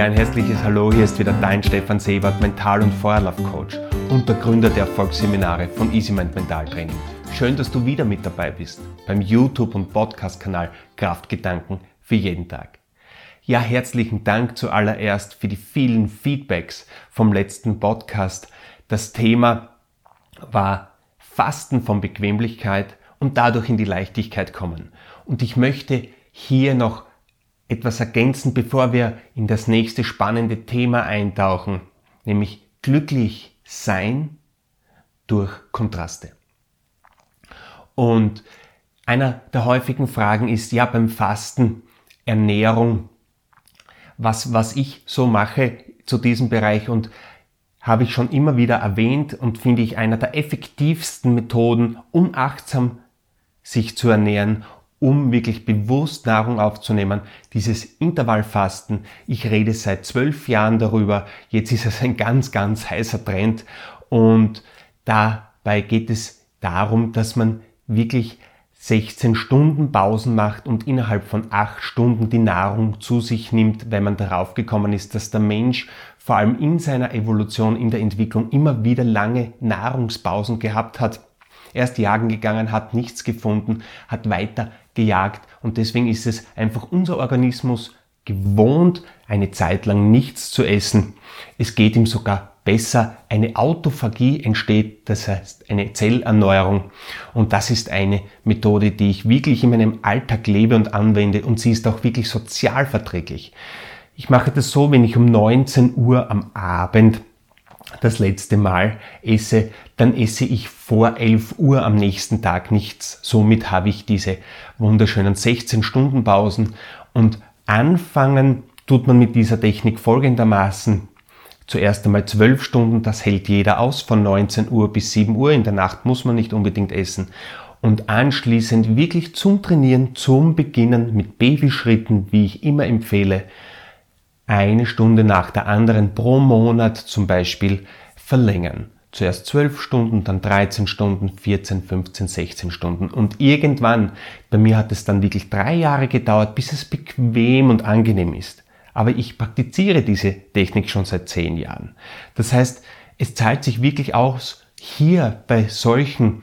Ja, ein herzliches Hallo, hier ist wieder dein Stefan Sebert, Mental- und Feuerlaufcoach und der Gründer der Erfolgsseminare von EasyMind Mental Training. Schön, dass du wieder mit dabei bist beim YouTube- und Podcast-Kanal Kraftgedanken für jeden Tag. Ja, herzlichen Dank zuallererst für die vielen Feedbacks vom letzten Podcast. Das Thema war Fasten von Bequemlichkeit und dadurch in die Leichtigkeit kommen. Und ich möchte hier noch etwas ergänzen, bevor wir in das nächste spannende Thema eintauchen, nämlich glücklich sein durch Kontraste. Und einer der häufigen Fragen ist ja beim Fasten Ernährung, was, was ich so mache zu diesem Bereich und habe ich schon immer wieder erwähnt und finde ich einer der effektivsten Methoden, um achtsam sich zu ernähren um wirklich bewusst Nahrung aufzunehmen. Dieses Intervallfasten, ich rede seit zwölf Jahren darüber, jetzt ist es ein ganz, ganz heißer Trend und dabei geht es darum, dass man wirklich 16 Stunden Pausen macht und innerhalb von 8 Stunden die Nahrung zu sich nimmt, weil man darauf gekommen ist, dass der Mensch vor allem in seiner Evolution, in der Entwicklung immer wieder lange Nahrungspausen gehabt hat. Erst jagen gegangen, hat nichts gefunden, hat weiter gejagt und deswegen ist es einfach unser Organismus gewohnt, eine Zeit lang nichts zu essen. Es geht ihm sogar besser. Eine Autophagie entsteht, das heißt eine Zellerneuerung. Und das ist eine Methode, die ich wirklich in meinem Alltag lebe und anwende und sie ist auch wirklich sozial verträglich. Ich mache das so, wenn ich um 19 Uhr am Abend das letzte Mal esse, dann esse ich vor 11 Uhr am nächsten Tag nichts. Somit habe ich diese wunderschönen 16 Stunden Pausen und anfangen tut man mit dieser Technik folgendermaßen. Zuerst einmal 12 Stunden, das hält jeder aus, von 19 Uhr bis 7 Uhr. In der Nacht muss man nicht unbedingt essen. Und anschließend wirklich zum Trainieren, zum Beginnen mit Babyschritten, wie ich immer empfehle, eine Stunde nach der anderen pro Monat zum Beispiel verlängern. Zuerst 12 Stunden, dann 13 Stunden, 14, 15, 16 Stunden. Und irgendwann, bei mir hat es dann wirklich drei Jahre gedauert, bis es bequem und angenehm ist. Aber ich praktiziere diese Technik schon seit zehn Jahren. Das heißt, es zahlt sich wirklich aus, hier bei solchen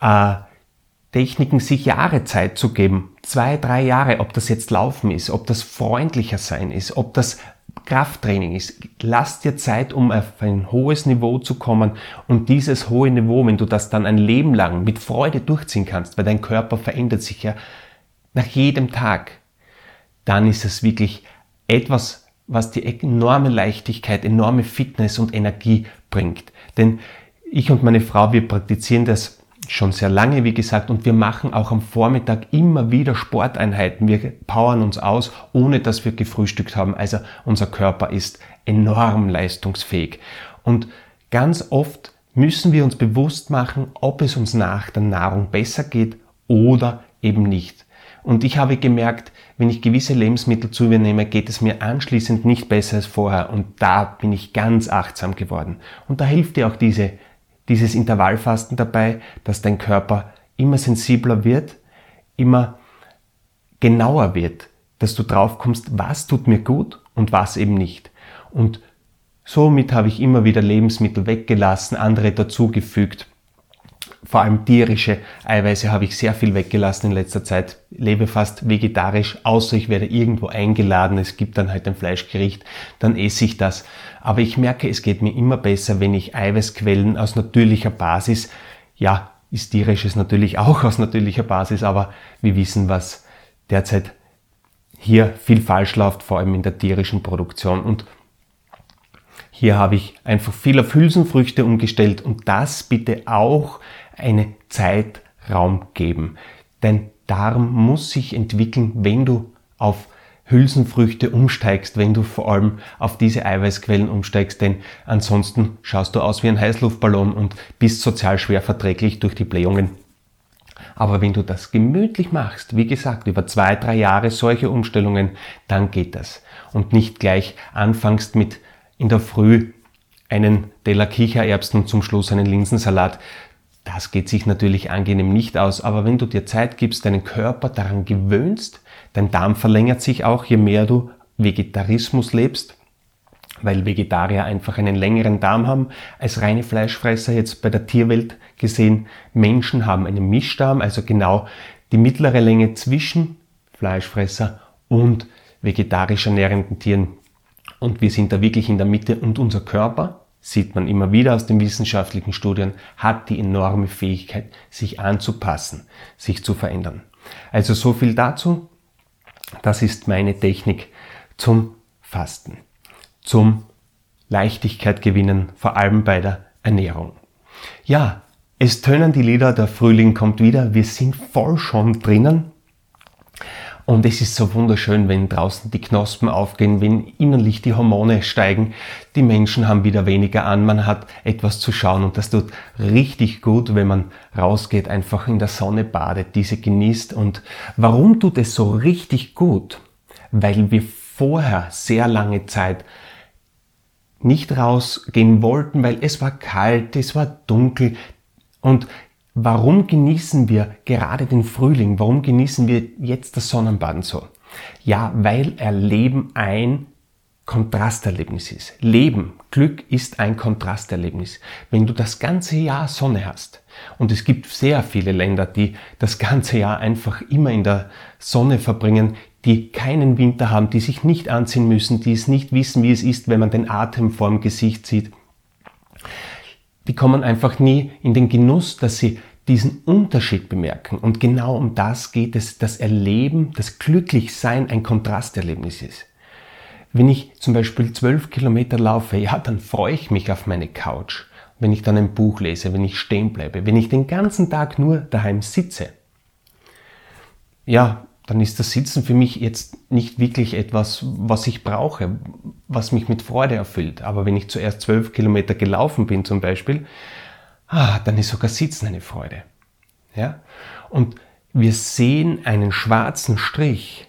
äh, Techniken sich Jahre Zeit zu geben. Zwei, drei Jahre, ob das jetzt Laufen ist, ob das freundlicher sein ist, ob das Krafttraining ist. Lass dir Zeit, um auf ein hohes Niveau zu kommen und dieses hohe Niveau, wenn du das dann ein Leben lang mit Freude durchziehen kannst, weil dein Körper verändert sich ja nach jedem Tag, dann ist es wirklich etwas, was dir enorme Leichtigkeit, enorme Fitness und Energie bringt. Denn ich und meine Frau, wir praktizieren das schon sehr lange, wie gesagt, und wir machen auch am Vormittag immer wieder Sporteinheiten. Wir powern uns aus, ohne dass wir gefrühstückt haben. Also unser Körper ist enorm leistungsfähig. Und ganz oft müssen wir uns bewusst machen, ob es uns nach der Nahrung besser geht oder eben nicht. Und ich habe gemerkt, wenn ich gewisse Lebensmittel zu mir nehme, geht es mir anschließend nicht besser als vorher. Und da bin ich ganz achtsam geworden. Und da hilft dir auch diese dieses Intervallfasten dabei, dass dein Körper immer sensibler wird, immer genauer wird, dass du drauf kommst, was tut mir gut und was eben nicht. Und somit habe ich immer wieder Lebensmittel weggelassen, andere dazugefügt vor allem tierische Eiweiße habe ich sehr viel weggelassen in letzter Zeit. Lebe fast vegetarisch, außer ich werde irgendwo eingeladen, es gibt dann halt ein Fleischgericht, dann esse ich das. Aber ich merke, es geht mir immer besser, wenn ich Eiweißquellen aus natürlicher Basis, ja, ist tierisches natürlich auch aus natürlicher Basis, aber wir wissen, was derzeit hier viel falsch läuft, vor allem in der tierischen Produktion. Und hier habe ich einfach viel auf Hülsenfrüchte umgestellt und das bitte auch einen Zeitraum geben. Dein Darm muss sich entwickeln, wenn du auf Hülsenfrüchte umsteigst, wenn du vor allem auf diese Eiweißquellen umsteigst, denn ansonsten schaust du aus wie ein Heißluftballon und bist sozial schwer verträglich durch die Blähungen. Aber wenn du das gemütlich machst, wie gesagt, über zwei, drei Jahre solche Umstellungen, dann geht das. Und nicht gleich anfangst mit in der Früh einen Teller Kichererbsen und zum Schluss einen Linsensalat. Das geht sich natürlich angenehm nicht aus, aber wenn du dir Zeit gibst, deinen Körper daran gewöhnst, dein Darm verlängert sich auch, je mehr du Vegetarismus lebst, weil Vegetarier einfach einen längeren Darm haben als reine Fleischfresser. Jetzt bei der Tierwelt gesehen, Menschen haben einen Mischdarm, also genau die mittlere Länge zwischen Fleischfresser und vegetarisch ernährenden Tieren. Und wir sind da wirklich in der Mitte und unser Körper, sieht man immer wieder aus den wissenschaftlichen Studien, hat die enorme Fähigkeit, sich anzupassen, sich zu verändern. Also so viel dazu. Das ist meine Technik zum Fasten, zum Leichtigkeit gewinnen, vor allem bei der Ernährung. Ja, es tönen die Lieder, der Frühling kommt wieder, wir sind voll schon drinnen. Und es ist so wunderschön, wenn draußen die Knospen aufgehen, wenn innerlich die Hormone steigen, die Menschen haben wieder weniger an, man hat etwas zu schauen und das tut richtig gut, wenn man rausgeht, einfach in der Sonne badet, diese genießt. Und warum tut es so richtig gut? Weil wir vorher sehr lange Zeit nicht rausgehen wollten, weil es war kalt, es war dunkel und Warum genießen wir gerade den Frühling? Warum genießen wir jetzt das Sonnenbaden so? Ja, weil Erleben ein Kontrasterlebnis ist. Leben, Glück ist ein Kontrasterlebnis. Wenn du das ganze Jahr Sonne hast, und es gibt sehr viele Länder, die das ganze Jahr einfach immer in der Sonne verbringen, die keinen Winter haben, die sich nicht anziehen müssen, die es nicht wissen, wie es ist, wenn man den Atem vorm Gesicht sieht, die kommen einfach nie in den Genuss, dass sie diesen Unterschied bemerken. Und genau um das geht es, das Erleben, das Glücklichsein ein Kontrasterlebnis ist. Wenn ich zum Beispiel zwölf Kilometer laufe, ja, dann freue ich mich auf meine Couch. Wenn ich dann ein Buch lese, wenn ich stehen bleibe, wenn ich den ganzen Tag nur daheim sitze. Ja, dann ist das Sitzen für mich jetzt nicht wirklich etwas, was ich brauche, was mich mit Freude erfüllt. Aber wenn ich zuerst zwölf Kilometer gelaufen bin zum Beispiel, ah, dann ist sogar Sitzen eine Freude. Ja? Und wir sehen einen schwarzen Strich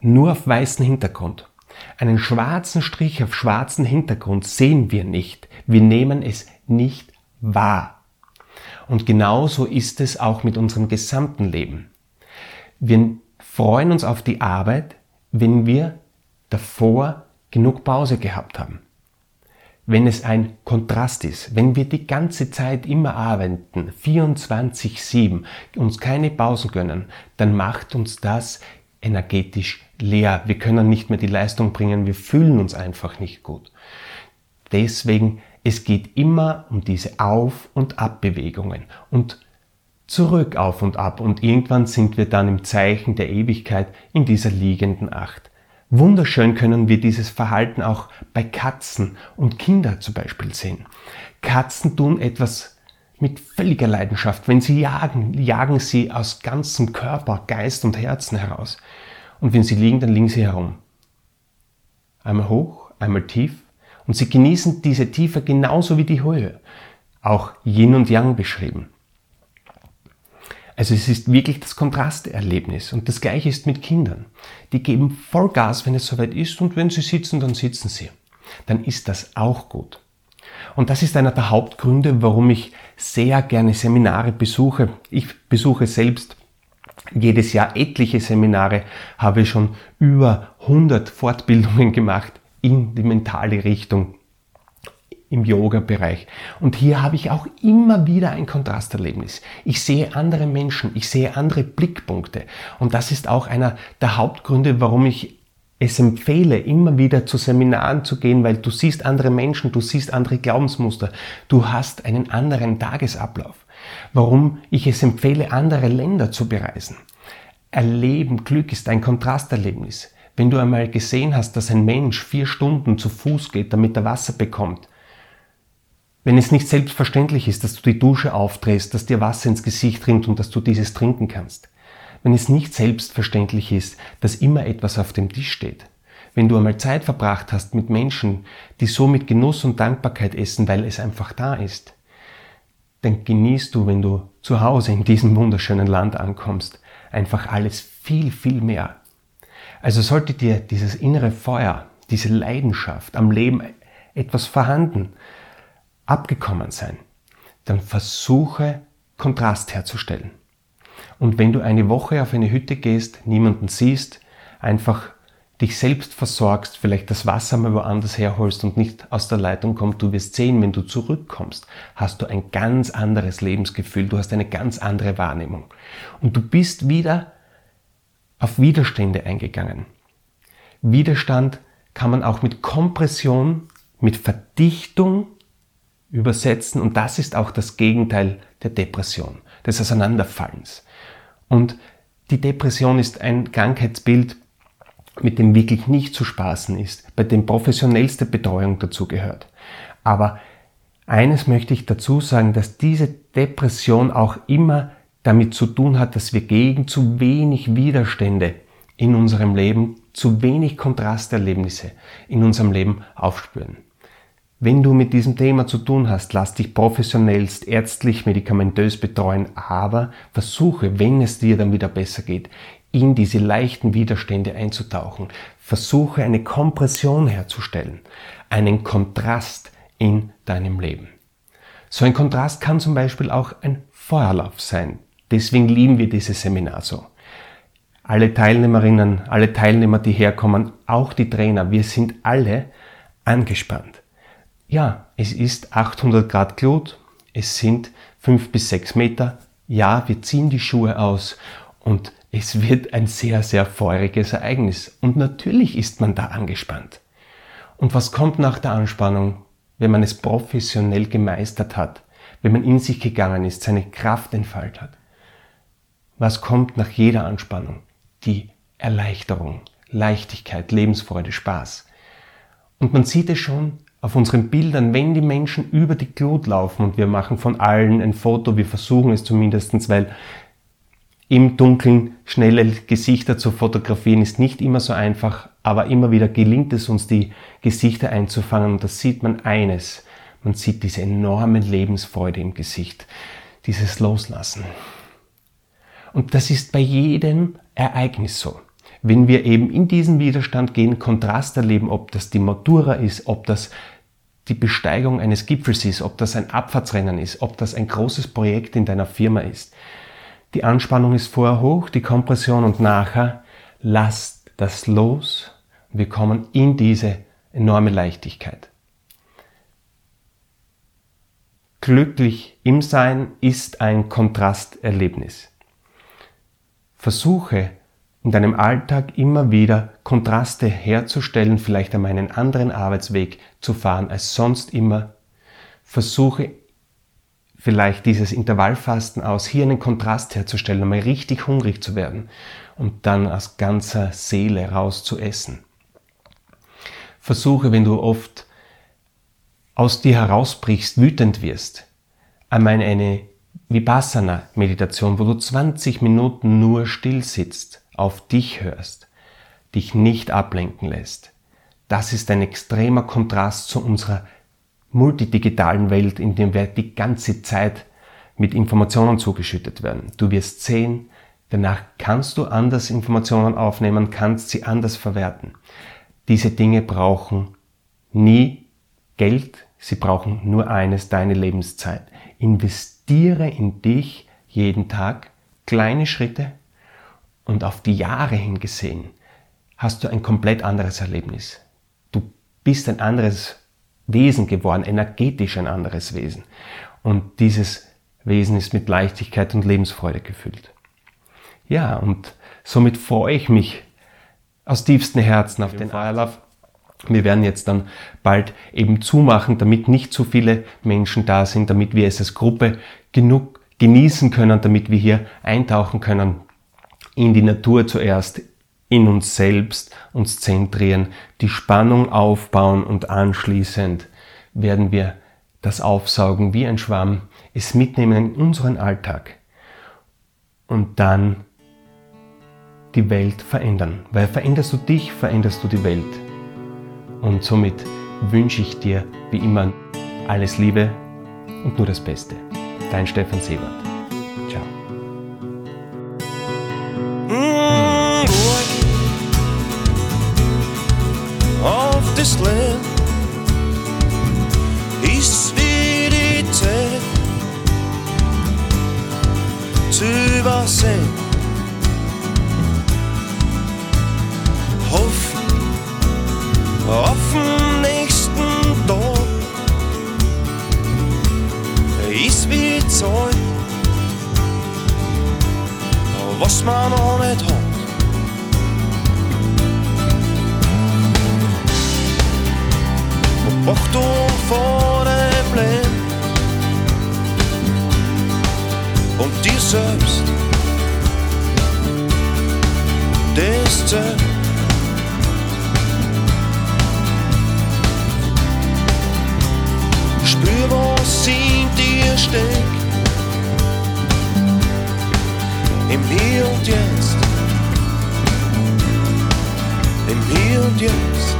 nur auf weißem Hintergrund. Einen schwarzen Strich auf schwarzen Hintergrund sehen wir nicht. Wir nehmen es nicht wahr. Und genauso ist es auch mit unserem gesamten Leben. Wir freuen uns auf die Arbeit, wenn wir davor genug Pause gehabt haben. Wenn es ein Kontrast ist, wenn wir die ganze Zeit immer arbeiten, 24-7, uns keine Pausen gönnen, dann macht uns das energetisch leer. Wir können nicht mehr die Leistung bringen, wir fühlen uns einfach nicht gut. Deswegen, es geht immer um diese Auf- und Abbewegungen. Und zurück auf und ab und irgendwann sind wir dann im Zeichen der Ewigkeit in dieser liegenden Acht. Wunderschön können wir dieses Verhalten auch bei Katzen und Kindern zum Beispiel sehen. Katzen tun etwas mit völliger Leidenschaft. Wenn sie jagen, jagen sie aus ganzem Körper, Geist und Herzen heraus. Und wenn sie liegen, dann liegen sie herum. Einmal hoch, einmal tief. Und sie genießen diese Tiefe genauso wie die Höhe. Auch Yin und Yang beschrieben. Also es ist wirklich das Kontrasterlebnis. Und das gleiche ist mit Kindern. Die geben Vollgas, wenn es soweit ist, und wenn sie sitzen, dann sitzen sie. Dann ist das auch gut. Und das ist einer der Hauptgründe, warum ich sehr gerne Seminare besuche. Ich besuche selbst jedes Jahr etliche Seminare, habe schon über 100 Fortbildungen gemacht in die mentale Richtung im Yoga-Bereich. Und hier habe ich auch immer wieder ein Kontrasterlebnis. Ich sehe andere Menschen, ich sehe andere Blickpunkte. Und das ist auch einer der Hauptgründe, warum ich es empfehle, immer wieder zu Seminaren zu gehen, weil du siehst andere Menschen, du siehst andere Glaubensmuster, du hast einen anderen Tagesablauf. Warum ich es empfehle, andere Länder zu bereisen. Erleben, Glück ist ein Kontrasterlebnis. Wenn du einmal gesehen hast, dass ein Mensch vier Stunden zu Fuß geht, damit er Wasser bekommt, wenn es nicht selbstverständlich ist, dass du die Dusche aufdrehst, dass dir Wasser ins Gesicht rinnt und dass du dieses trinken kannst. Wenn es nicht selbstverständlich ist, dass immer etwas auf dem Tisch steht. Wenn du einmal Zeit verbracht hast mit Menschen, die so mit Genuss und Dankbarkeit essen, weil es einfach da ist, dann genießt du, wenn du zu Hause in diesem wunderschönen Land ankommst, einfach alles viel, viel mehr. Also sollte dir dieses innere Feuer, diese Leidenschaft am Leben etwas vorhanden abgekommen sein, dann versuche Kontrast herzustellen. Und wenn du eine Woche auf eine Hütte gehst, niemanden siehst, einfach dich selbst versorgst, vielleicht das Wasser mal woanders herholst und nicht aus der Leitung kommt, du wirst sehen, wenn du zurückkommst, hast du ein ganz anderes Lebensgefühl, du hast eine ganz andere Wahrnehmung. Und du bist wieder auf Widerstände eingegangen. Widerstand kann man auch mit Kompression, mit Verdichtung übersetzen und das ist auch das Gegenteil der Depression, des Auseinanderfallens. Und die Depression ist ein Krankheitsbild, mit dem wirklich nicht zu spaßen ist, bei dem professionellste Betreuung dazu gehört. Aber eines möchte ich dazu sagen, dass diese Depression auch immer damit zu tun hat, dass wir gegen zu wenig Widerstände in unserem Leben, zu wenig Kontrasterlebnisse in unserem Leben aufspüren. Wenn du mit diesem Thema zu tun hast, lass dich professionellst, ärztlich, medikamentös betreuen, aber versuche, wenn es dir dann wieder besser geht, in diese leichten Widerstände einzutauchen. Versuche eine Kompression herzustellen, einen Kontrast in deinem Leben. So ein Kontrast kann zum Beispiel auch ein Feuerlauf sein. Deswegen lieben wir dieses Seminar so. Alle Teilnehmerinnen, alle Teilnehmer, die herkommen, auch die Trainer, wir sind alle angespannt. Ja, es ist 800 Grad Glut, es sind 5 bis 6 Meter. Ja, wir ziehen die Schuhe aus und es wird ein sehr, sehr feuriges Ereignis. Und natürlich ist man da angespannt. Und was kommt nach der Anspannung, wenn man es professionell gemeistert hat, wenn man in sich gegangen ist, seine Kraft entfaltet hat? Was kommt nach jeder Anspannung? Die Erleichterung, Leichtigkeit, Lebensfreude, Spaß. Und man sieht es schon auf unseren Bildern, wenn die Menschen über die Glut laufen und wir machen von allen ein Foto, wir versuchen es zumindestens, weil im Dunkeln schnelle Gesichter zu fotografieren ist nicht immer so einfach, aber immer wieder gelingt es uns, die Gesichter einzufangen und da sieht man eines. Man sieht diese enorme Lebensfreude im Gesicht, dieses Loslassen. Und das ist bei jedem Ereignis so. Wenn wir eben in diesen Widerstand gehen, Kontrast erleben, ob das die Matura ist, ob das die Besteigung eines Gipfels ist, ob das ein Abfahrtsrennen ist, ob das ein großes Projekt in deiner Firma ist, die Anspannung ist vorher hoch, die Kompression und nachher lasst das los. Wir kommen in diese enorme Leichtigkeit. Glücklich im Sein ist ein Kontrasterlebnis. Versuche in deinem Alltag immer wieder Kontraste herzustellen, vielleicht einmal einen anderen Arbeitsweg zu fahren als sonst immer. Versuche vielleicht dieses Intervallfasten aus, hier einen Kontrast herzustellen, einmal richtig hungrig zu werden und dann aus ganzer Seele raus zu essen. Versuche, wenn du oft aus dir herausbrichst, wütend wirst, einmal eine Vipassana-Meditation, wo du 20 Minuten nur still sitzt, auf dich hörst, dich nicht ablenken lässt. Das ist ein extremer Kontrast zu unserer multidigitalen Welt, in der wir die ganze Zeit mit Informationen zugeschüttet werden. Du wirst sehen, danach kannst du anders Informationen aufnehmen, kannst sie anders verwerten. Diese Dinge brauchen nie Geld, sie brauchen nur eines, deine Lebenszeit. Investiere in dich jeden Tag kleine Schritte und auf die Jahre hingesehen hast du ein komplett anderes Erlebnis. Du bist ein anderes Wesen geworden, energetisch ein anderes Wesen. Und dieses Wesen ist mit Leichtigkeit und Lebensfreude gefüllt. Ja, und somit freue ich mich aus tiefstem Herzen auf den Feierlauf. Wir werden jetzt dann bald eben zumachen, damit nicht zu viele Menschen da sind, damit wir es als Gruppe genug genießen können, damit wir hier eintauchen können in die Natur zuerst, in uns selbst uns zentrieren, die Spannung aufbauen und anschließend werden wir das aufsaugen wie ein Schwamm, es mitnehmen in unseren Alltag und dann die Welt verändern. Weil veränderst du dich, veränderst du die Welt. Und somit wünsche ich dir wie immer alles Liebe und nur das Beste. Dein Stefan Sebert. Was in dir steckt. Im Hier und Jetzt. Im Hier und Jetzt.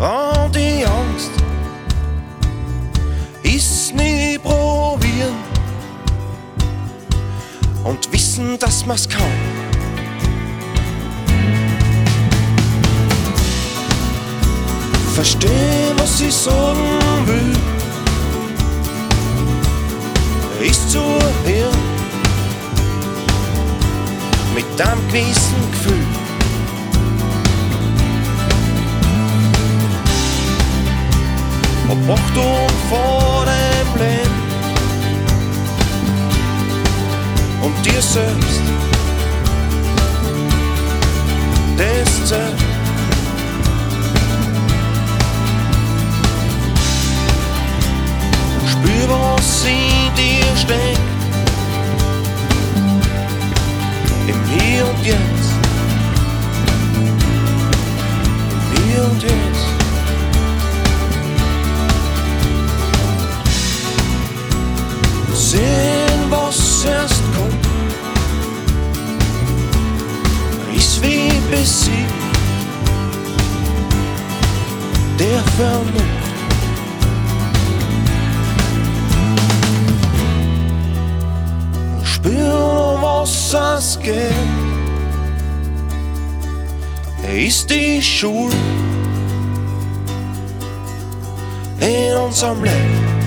An die Angst ist nie probieren und wissen, dass man's kann. Verstehen, was ich sagen will, ist zu hören mit einem gewissen Gefühl. Ist die Schule in unserem Leben.